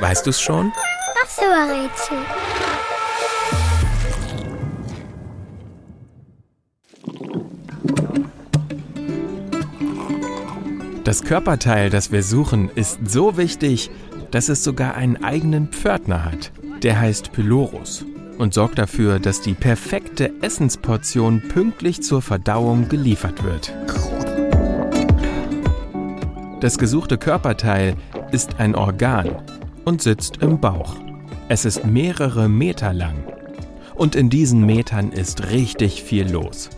Weißt du's schon? Ach so, Rätsel. Das Körperteil, das wir suchen, ist so wichtig, dass es sogar einen eigenen Pförtner hat. Der heißt Pylorus und sorgt dafür, dass die perfekte Essensportion pünktlich zur Verdauung geliefert wird. Das gesuchte Körperteil ist ein Organ und sitzt im Bauch. Es ist mehrere Meter lang. Und in diesen Metern ist richtig viel los.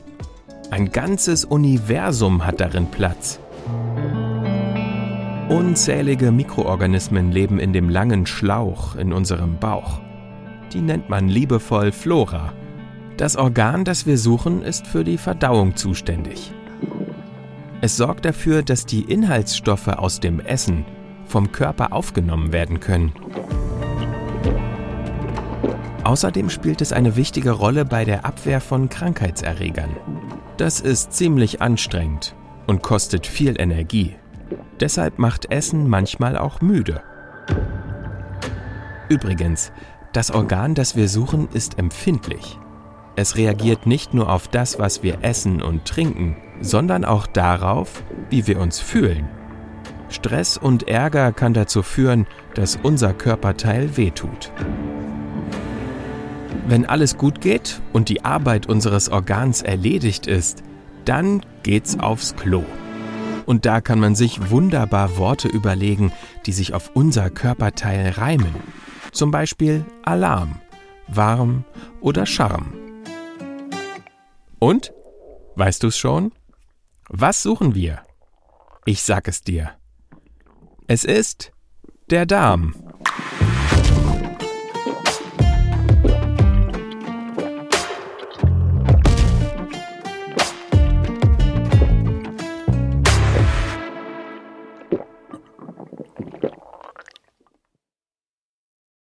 Ein ganzes Universum hat darin Platz. Unzählige Mikroorganismen leben in dem langen Schlauch in unserem Bauch. Die nennt man liebevoll Flora. Das Organ, das wir suchen, ist für die Verdauung zuständig. Es sorgt dafür, dass die Inhaltsstoffe aus dem Essen vom Körper aufgenommen werden können. Außerdem spielt es eine wichtige Rolle bei der Abwehr von Krankheitserregern. Das ist ziemlich anstrengend und kostet viel Energie. Deshalb macht Essen manchmal auch müde. Übrigens, das Organ, das wir suchen, ist empfindlich. Es reagiert nicht nur auf das, was wir essen und trinken, sondern auch darauf, wie wir uns fühlen. Stress und Ärger kann dazu führen, dass unser Körperteil wehtut. Wenn alles gut geht und die Arbeit unseres Organs erledigt ist, dann geht's aufs Klo. Und da kann man sich wunderbar Worte überlegen, die sich auf unser Körperteil reimen. Zum Beispiel Alarm, warm oder Charme. Und? Weißt du's schon? Was suchen wir? Ich sag es dir. Es ist der Darm.